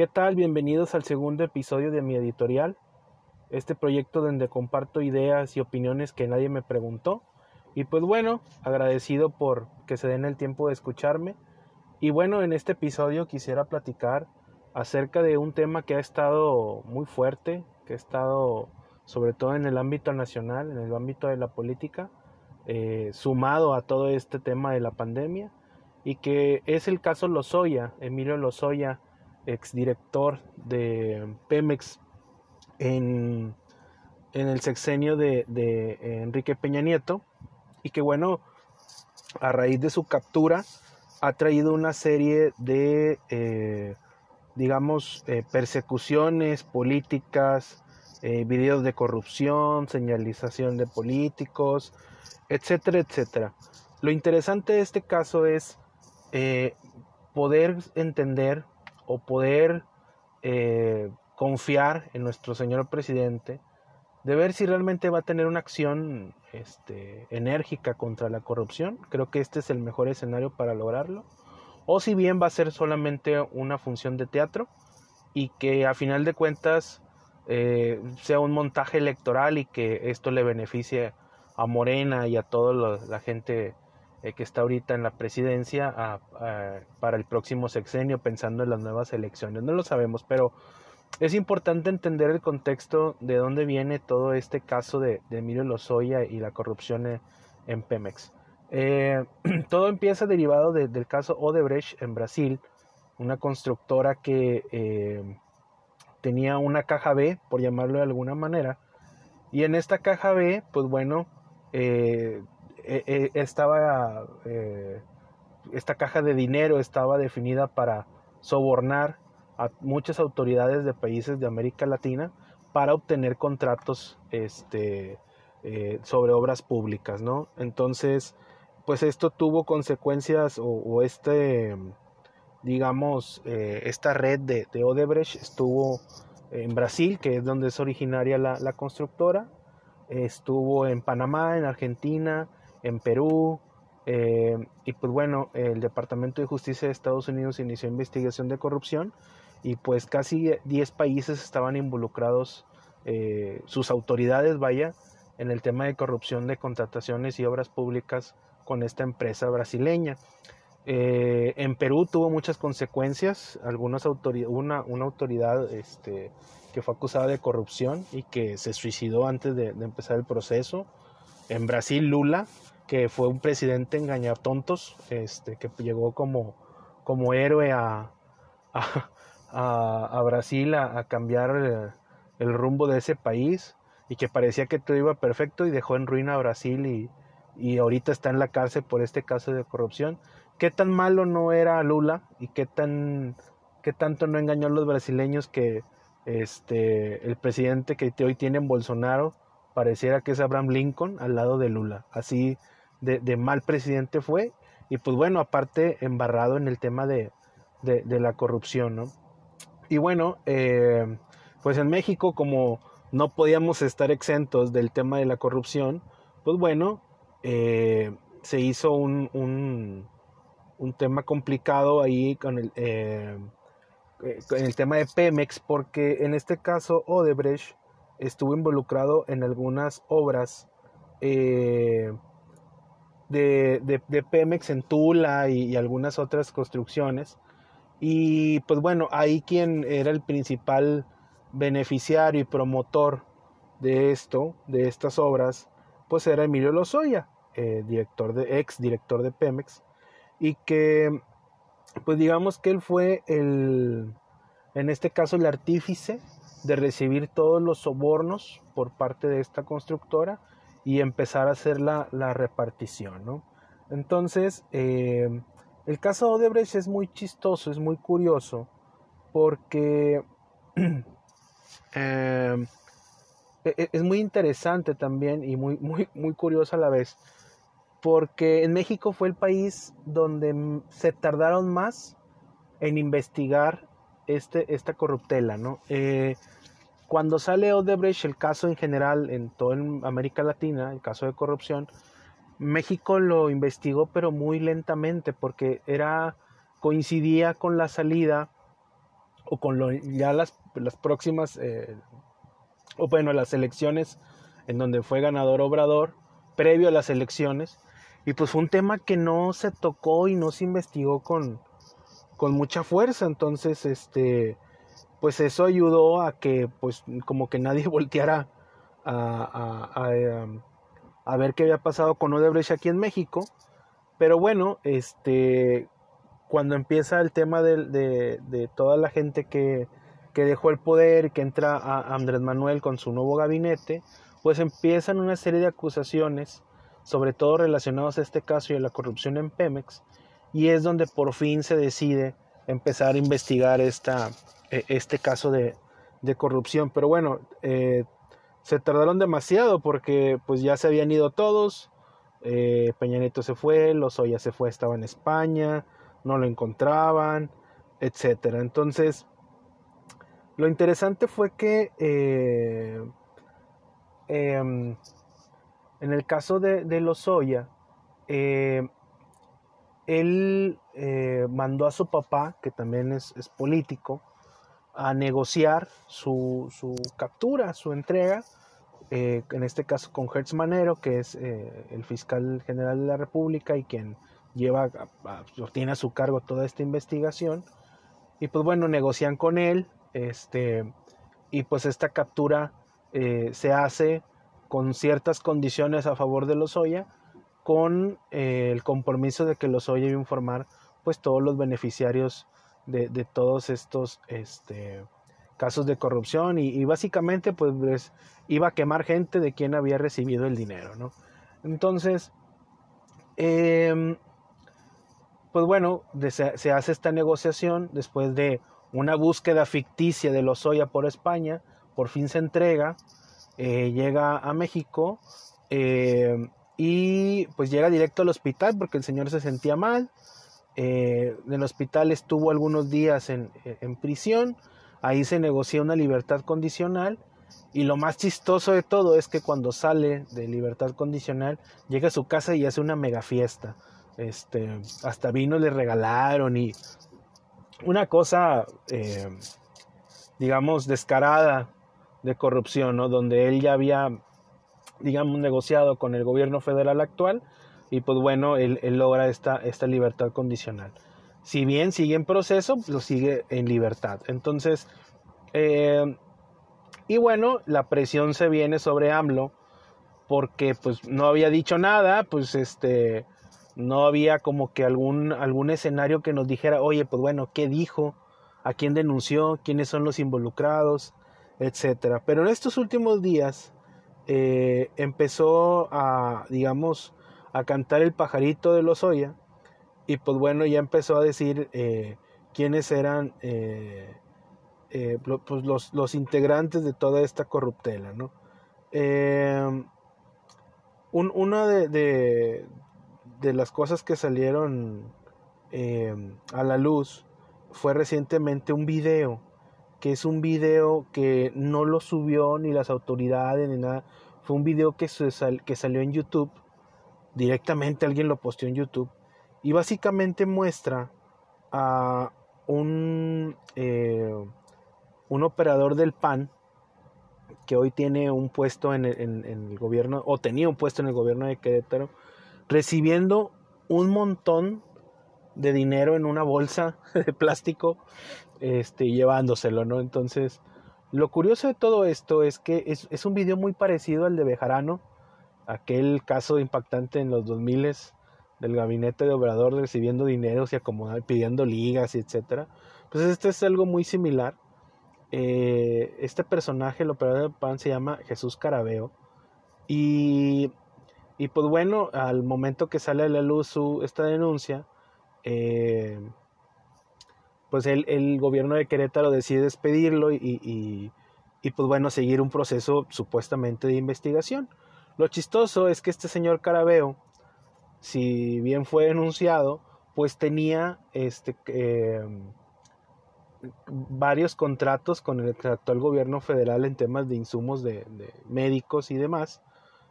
¿Qué tal? Bienvenidos al segundo episodio de mi editorial, este proyecto donde comparto ideas y opiniones que nadie me preguntó. Y pues bueno, agradecido por que se den el tiempo de escucharme. Y bueno, en este episodio quisiera platicar acerca de un tema que ha estado muy fuerte, que ha estado sobre todo en el ámbito nacional, en el ámbito de la política, eh, sumado a todo este tema de la pandemia, y que es el caso Lozoya, Emilio Lozoya, exdirector de Pemex en, en el sexenio de, Enrique Peña Nieto, y que bueno, a raíz de su captura, ha traído una serie de, eh, digamos, eh, persecuciones políticas, eh, videos de corrupción, señalización de políticos, etcétera, etcétera. Lo interesante de este caso es eh, poder entender o poder eh, confiar en nuestro señor presidente, de ver si realmente va a tener una acción este, enérgica contra la corrupción. Creo que este es el mejor escenario para lograrlo. O si bien va a ser solamente una función de teatro y que a final de cuentas eh, sea un montaje electoral y que esto le beneficie a Morena y a toda la gente eh, que está ahorita en la presidencia para el próximo sexenio pensando en las nuevas elecciones. No lo sabemos, pero es importante entender el contexto de dónde viene todo este caso de, Emilio Lozoya y la corrupción en, Pemex. Eh, todo empieza derivado del caso Odebrecht en Brasil, una constructora que tenía una caja B, por llamarlo de alguna manera, y en esta caja B, pues bueno, eh, eh, eh, estaba, esta caja de dinero estaba definida para sobornar a muchas autoridades de países de América Latina para obtener contratos este, sobre obras públicas, ¿no? Entonces, pues esto tuvo consecuencias o este digamos, eh, esta red de, Odebrecht estuvo en Brasil, que es donde es originaria la, constructora, estuvo en Panamá, en Argentina, en Perú, eh, y pues bueno, el Departamento de Justicia de Estados Unidos inició investigación de corrupción y pues casi 10 países estaban involucrados, eh, sus autoridades, vaya, en el tema de corrupción de contrataciones y obras públicas con esta empresa brasileña. Eh, en Perú tuvo muchas consecuencias, algunas una, una autoridad este, que fue acusada de corrupción y que se suicidó antes de, empezar el proceso. En Brasil, Lula, que fue un presidente engañatontos, este, que llegó como, como héroe a, a, Brasil a, cambiar el, el, rumbo de ese país y que parecía que todo iba perfecto y dejó en ruina a Brasil y, y ahorita está en la cárcel por este caso de corrupción. Qué tan malo no era Lula y qué tan qué tanto no engañó a los brasileños que este el presidente que hoy tienen Bolsonaro pareciera que es Abraham Lincoln al lado de Lula así de, mal presidente fue y pues bueno aparte embarrado en el tema de, de, la corrupción no y bueno eh, pues en México como no podíamos estar exentos del tema de la corrupción pues bueno eh, se hizo un un tema complicado ahí con el, eh, eh, el tema de Pemex, porque en este caso Odebrecht estuvo involucrado en algunas obras eh, de, de, Pemex en Tula y, algunas otras construcciones. Y pues bueno, ahí quien era el principal beneficiario y promotor de esto, de estas obras, pues era Emilio Lozoya, director de, ex director de Pemex y que pues digamos que él fue el, en este caso el artífice de recibir todos los sobornos por parte de esta constructora y empezar a hacer la, repartición, ¿no? Entonces, eh, el caso de Odebrecht es muy chistoso, es muy curioso, porque eh, e, e, es muy interesante también y muy, muy, muy curioso a la vez, porque en México fue el país donde se tardaron más en investigar este, esta corruptela, ¿no? Eh, cuando sale Odebrecht, el caso en general en toda América Latina, el caso de corrupción, México lo investigó pero muy lentamente porque era coincidía con la salida o con lo, ya las, las próximas, eh, o bueno, las elecciones en donde fue ganador Obrador, previo a las elecciones, y pues fue un tema que no se tocó y no se investigó con, con mucha fuerza, entonces, este, pues eso ayudó a que, pues, como que nadie volteara a, a, a, ver qué había pasado con Odebrecht aquí en México, pero bueno, este, cuando empieza el tema de, de, toda la gente que, que, dejó el poder que entra a Andrés Manuel con su nuevo gabinete, pues empiezan una serie de acusaciones, sobre todo relacionados a este caso y a la corrupción en Pemex, y es donde por fin se decide empezar a investigar esta, este caso de, de corrupción. Pero bueno, eh, se tardaron demasiado porque pues ya se habían ido todos, eh, Peña Nieto se fue, Lozoya se fue, estaba en España, no lo encontraban, etcétera. Entonces, lo interesante fue que eh, em, en el caso de, de Lozoya, eh, él mandó a su papá, que también es, político, a negociar su, su, captura, su entrega, en este caso con Hertz Manero, que es el fiscal general de la República y quien lleva, tiene a su cargo toda esta investigación. Y pues bueno, negocian con él, este, y pues esta captura eh, se hace con ciertas condiciones a favor de Lozoya, con eh, el compromiso de que Lozoya iba a informar pues todos los beneficiarios de, todos estos este, casos de corrupción y, básicamente pues iba a quemar gente de quien había recibido el dinero, ¿no? Entonces, eh, pues bueno, se, hace esta negociación después de una búsqueda ficticia de Lozoya por España, por fin se entrega, eh, llega a México eh, y pues llega directo al hospital porque el señor se sentía mal. Eh, en el hospital estuvo algunos días en, prisión, ahí se negocia una libertad condicional y lo más chistoso de todo es que cuando sale de libertad condicional llega a su casa y hace una mega fiesta este, hasta vino le regalaron y una cosa, eh, digamos, descarada de corrupción, ¿no? Donde él ya había, digamos, negociado con el gobierno federal actual y pues bueno, él, logra esta, esta libertad condicional. Si bien sigue en proceso, lo sigue en libertad. Entonces, eh, y bueno, la presión se viene sobre AMLO porque pues no había dicho nada, pues este no había como que algún, algún escenario que nos dijera, oye, pues bueno, ¿qué dijo? ¿A quién denunció? ¿Quiénes son los involucrados? Etcétera. Pero en estos últimos días eh, empezó a, digamos, a cantar el pajarito de los Oya y pues bueno, ya empezó a decir eh, quiénes eran eh, pues los, los, integrantes de toda esta corruptela, ¿no? Un, una de, de las cosas que salieron eh, a la luz fue recientemente un video, que es un video que no lo subió ni las autoridades ni nada, fue un video que, que salió en YouTube, directamente alguien lo posteó en YouTube, y básicamente muestra a un, eh, un operador del PAN, que hoy tiene un puesto en en el, gobierno, o tenía un puesto en el gobierno de Querétaro, recibiendo un montón de dinero en una bolsa de plástico, este, llevándoselo, ¿no? Entonces, lo curioso de todo esto es que es, un video muy parecido al de Bejarano, aquel caso impactante en los 2000 del gabinete de Obrador recibiendo dinero y acomodando, pidiendo ligas y etcétera. Pues este es algo muy similar. Eh, este personaje, el operador de PAN, se llama Jesús Carabeo. Y y pues bueno, al momento que sale a la luz su, esta denuncia, eh, pues el, gobierno de Querétaro decide despedirlo y, y, y, pues bueno, seguir un proceso supuestamente de investigación. Lo chistoso es que este señor Carabeo, si bien fue denunciado, pues tenía este, eh, varios contratos con el actual gobierno federal en temas de insumos de, médicos y demás.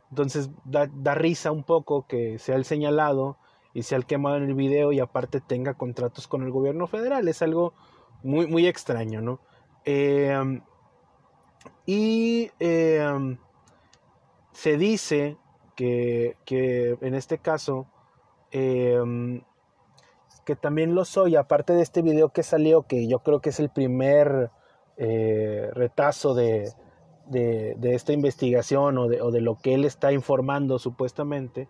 Entonces da, risa un poco que sea el señalado y sea el quemado en el video y aparte tenga contratos con el gobierno federal. Es algo muy, muy extraño, ¿no? Em, y em, se dice que, que, en este caso, em, que también lo soy, aparte de este video que salió, que yo creo que es el primer eh, retazo de, de, esta investigación o de, o de, lo que él está informando supuestamente,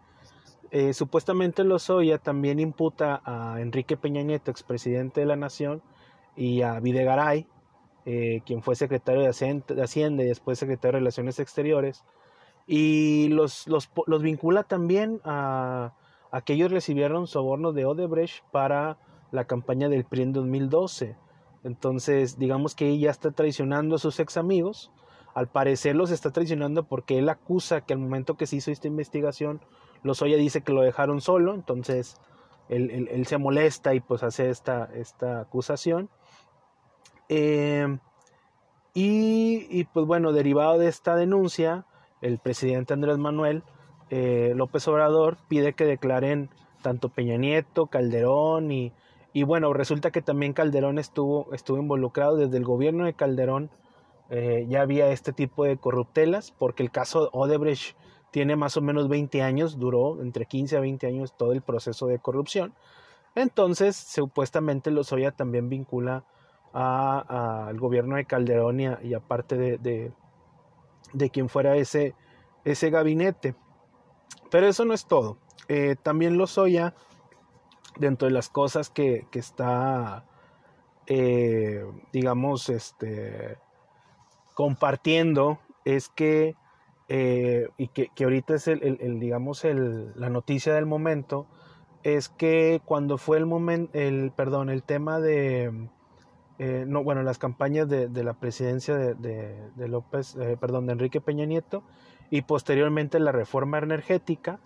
eh, supuestamente Lozoya también imputa a Enrique Peña Nieto, expresidente de la Nación, y a Videgaray, eh, quien fue secretario de Hacienda y después secretario de Relaciones Exteriores, y los, los, los vincula también a, a, que ellos recibieron sobornos de Odebrecht para la campaña del PRI en 2012. Entonces, digamos que ella está traicionando a sus ex amigos. Al parecer los está traicionando porque él acusa que al momento que se hizo esta investigación, Lozoya dice que lo dejaron solo, entonces él, se molesta y pues hace esta, esta acusación. Eh, y, pues bueno, derivado de esta denuncia, el presidente Andrés Manuel eh, López Obrador pide que declaren tanto Peña Nieto, Calderón y, y bueno, resulta que también Calderón estuvo, estuvo involucrado desde el gobierno de Calderón. Eh, ya había este tipo de corruptelas porque el caso Odebrecht tiene más o menos 20 años, duró entre 15 a 20 años todo el proceso de corrupción. Entonces, supuestamente Lozoya también vincula al gobierno de Calderón y, aparte de, de, quien fuera ese, ese gabinete. Pero eso no es todo. Eh, también Lozoya, dentro de las cosas que, que está, eh, digamos, este, compartiendo, es que eh, y que, ahorita es el, digamos el, la noticia del momento es que cuando fue el momento el perdón el tema de eh, no bueno las campañas de, la presidencia de, López eh, perdón de Enrique Peña Nieto y posteriormente la reforma energética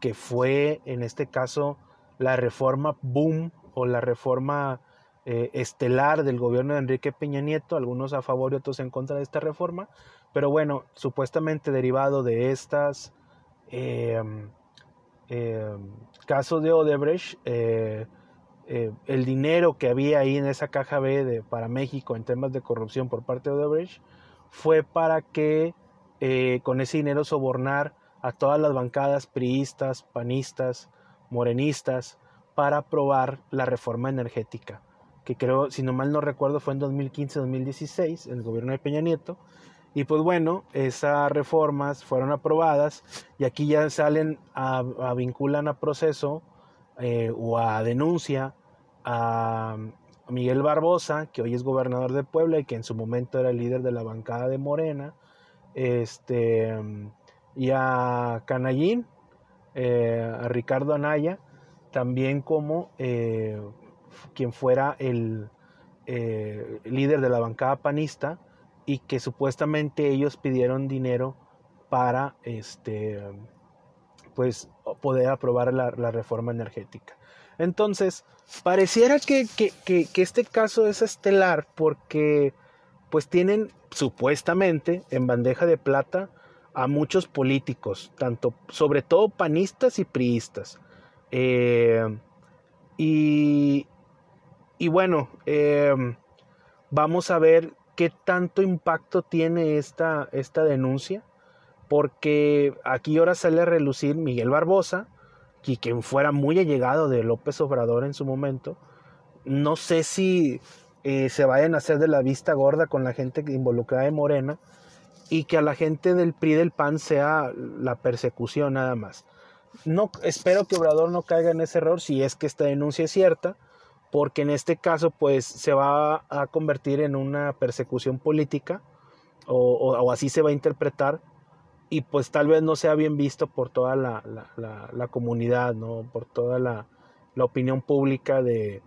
que fue en este caso la reforma boom o la reforma estelar del gobierno de Enrique Peña Nieto algunos a favor y otros en contra de esta reforma pero bueno, supuestamente derivado de estas casos de Odebrecht, eh, el dinero que había ahí en esa caja B de, para México en temas de corrupción por parte de Odebrecht fue para que eh, con ese dinero sobornar a todas las bancadas priistas, panistas, morenistas para aprobar la reforma energética, que creo, si no mal no recuerdo, fue en 2015-2016, el gobierno de Peña Nieto, y pues bueno, esas reformas fueron aprobadas y aquí ya salen a, vinculan a proceso eh, o a denuncia a Miguel Barbosa, que hoy es gobernador de Puebla y que en su momento era el líder de la bancada de Morena, este, y a Canallín, eh, a Ricardo Anaya, también como eh, quien fuera el líder de la bancada panista y que supuestamente ellos pidieron dinero para este pues poder aprobar la, reforma energética. Entonces, pareciera que, este caso es estelar porque pues tienen supuestamente en bandeja de plata a muchos políticos, tanto, sobre todo panistas y priistas. Eh, y, y, bueno, eh, vamos a ver qué tanto impacto tiene esta, esta denuncia, porque aquí ahora sale a relucir Miguel Barbosa, que quien fuera muy allegado de López Obrador en su momento. No sé si eh, se vayan a hacer de la vista gorda con la gente involucrada en Morena y que a la gente del PRI del PAN sea la persecución nada más. No, espero que Obrador no caiga en ese error si es que esta denuncia es cierta porque en este caso pues se va a convertir en una persecución política o, así se va a interpretar y pues tal vez no sea bien visto por toda la, la, comunidad, ¿no? por toda la, opinión pública de,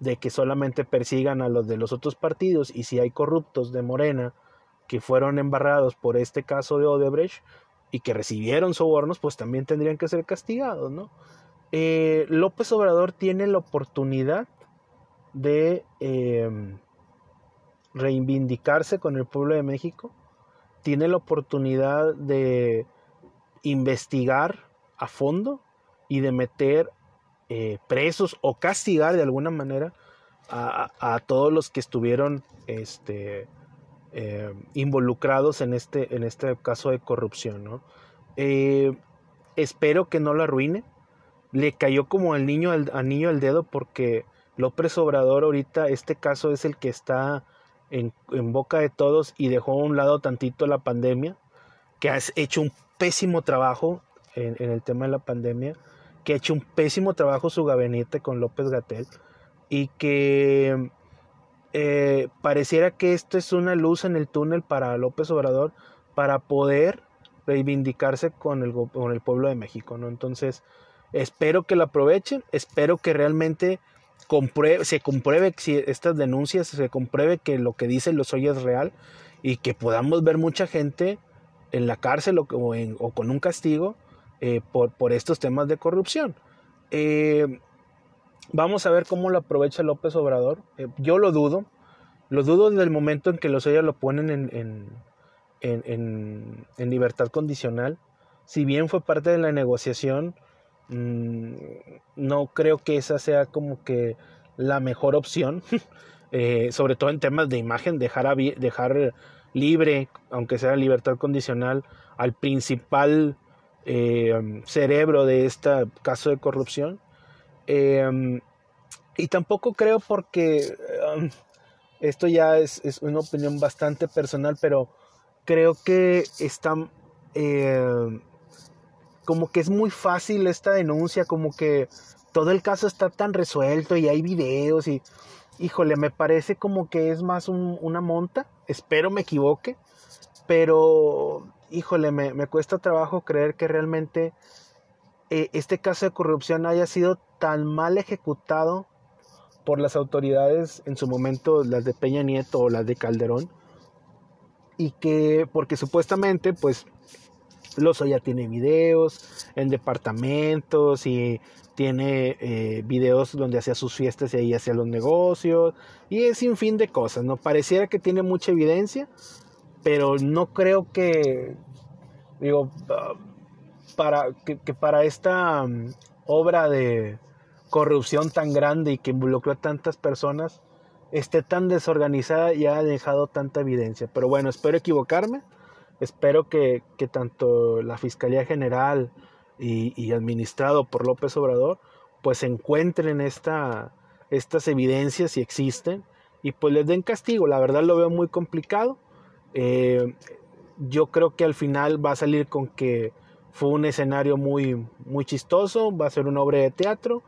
de, que solamente persigan a los de los otros partidos y si hay corruptos de Morena que fueron embarrados por este caso de Odebrecht y que recibieron sobornos, pues también tendrían que ser castigados, ¿no? Eh, López Obrador tiene la oportunidad de em, reivindicarse con el pueblo de México, tiene la oportunidad de investigar a fondo y de meter eh, presos o castigar de alguna manera a, todos los que estuvieron este, eh, involucrados en este, en este caso de corrupción. ¿no? Eh, espero que no lo arruine. Le cayó como al niño al, niño al dedo porque López Obrador ahorita, este caso es el que está en, boca de todos y dejó a un lado tantito la pandemia, que ha hecho un pésimo trabajo en, el tema de la pandemia, que ha hecho un pésimo trabajo su gabinete con López Gatel y que eh, pareciera que esto es una luz en el túnel para López Obrador para poder reivindicarse con el, con el pueblo de México, ¿no? Entonces, espero que lo aprovechen, espero que realmente se compruebe si estas denuncias, se compruebe que lo que dice los hoy es real y que podamos ver mucha gente en la cárcel o, con un castigo eh, por, estos temas de corrupción. Eh, Vamos a ver cómo lo aprovecha López Obrador. Eh, yo lo dudo. Lo dudo desde el momento en que los ellos lo ponen en, en, en, libertad condicional. Si bien fue parte de la negociación, mm, no creo que esa sea como que la mejor opción. Eh, sobre todo en temas de imagen, dejar, dejar libre, aunque sea libertad condicional, al principal eh, cerebro de este caso de corrupción. Em, y tampoco creo porque em, esto ya es, una opinión bastante personal, pero creo que está em, como que es muy fácil esta denuncia, como que todo el caso está tan resuelto y hay videos y híjole, me parece como que es más una monta, espero me equivoque, pero híjole, me, me cuesta trabajo creer que realmente eh, este caso de corrupción haya sido tan mal ejecutado por las autoridades en su momento, las de Peña Nieto o las de Calderón, y que, porque supuestamente, pues, ya tiene videos en departamentos y tiene eh, videos donde hacía sus fiestas y ahí hacía los negocios y es sin fin de cosas, ¿no? Pareciera que tiene mucha evidencia, pero no creo que, digo, ah, para, que, para esta mm, obra de corrupción tan grande y que involucró a tantas personas esté tan desorganizada y ha dejado tanta evidencia. Pero bueno, espero equivocarme. Espero que, tanto la Fiscalía General y, administrado por López Obrador pues encuentren esta, estas evidencias si existen y pues les den castigo. La verdad lo veo muy complicado. Eh, yo creo que al final va a salir con que fue un escenario muy, muy chistoso, va a ser una obra de teatro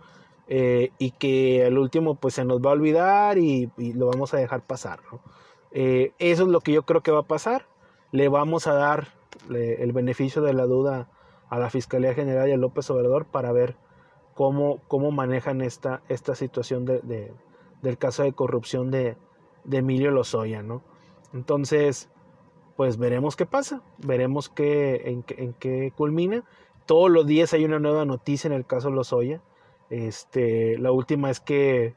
eh, y que al último pues se nos va a olvidar y, lo vamos a dejar pasar. Eh, eso es lo que yo creo que va a pasar. Le vamos a dar el beneficio de la duda a la Fiscalía General y a López Obrador para ver cómo, cómo manejan esta, esta situación de, del caso de corrupción de, Emilio Lozoya. ¿no? Entonces, pues veremos qué pasa, veremos qué, en, en qué culmina. Todos los días hay una nueva noticia en el caso Lozoya. Este, la última es que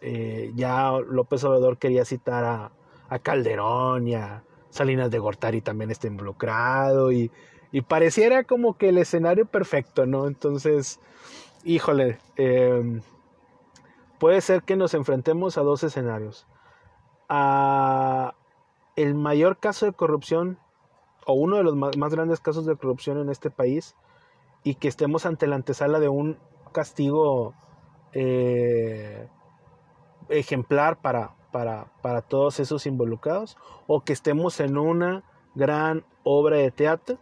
eh, ya López Obrador quería citar a, a, Calderón y a Salinas de Gortari también está involucrado y, pareciera como que el escenario perfecto, ¿no? Entonces, híjole, em, puede ser que nos enfrentemos a dos escenarios. A, el mayor caso de corrupción o uno de los más, grandes casos de corrupción en este país y que estemos ante la antesala de un castigo eh, ejemplar para, para, para todos esos involucrados o que estemos en una gran obra de teatro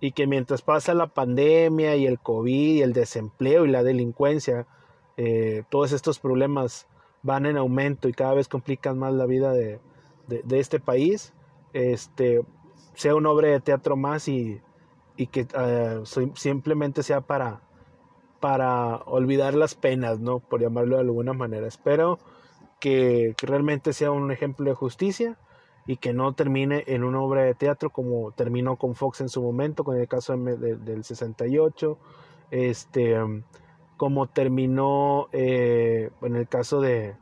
y que mientras pasa la pandemia y el COVID y el desempleo y la delincuencia, eh, todos estos problemas van en aumento y cada vez complican más la vida de, de, este país este, sea una obra de teatro más y, y que eh, simplemente sea para, para olvidar las penas, ¿no? Por llamarlo de alguna manera. Espero que, realmente sea un ejemplo de justicia y que no termine en una obra de teatro como terminó con Fox en su momento, con el caso del 68, este, como terminó eh, en el caso de,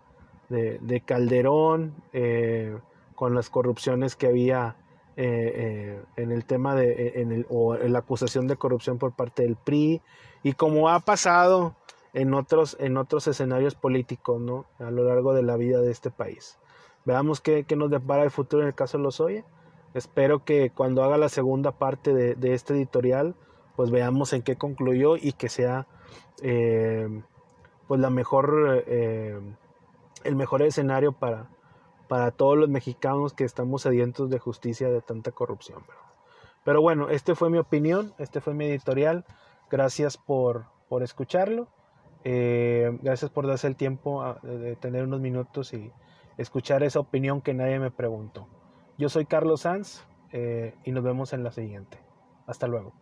de, Calderón, eh, con las corrupciones que había eh, en el tema de en el, o en la acusación de corrupción por parte del PRI y como ha pasado en otros, en otros escenarios políticos, ¿no? A lo largo de la vida de este país. Veamos qué, nos depara el futuro en el caso de los Oye. Espero que cuando haga la segunda parte de, este editorial, pues veamos en qué concluyó y que sea eh, pues la mejor eh, el mejor escenario para, para todos los mexicanos que estamos sedientos de justicia de tanta corrupción. Pero bueno, este fue mi opinión, este fue mi editorial. Gracias por, por escucharlo. Eh, gracias por darse el tiempo de tener unos minutos y escuchar esa opinión que nadie me preguntó. Yo soy Carlos Sanz eh, y nos vemos en la siguiente. Hasta luego.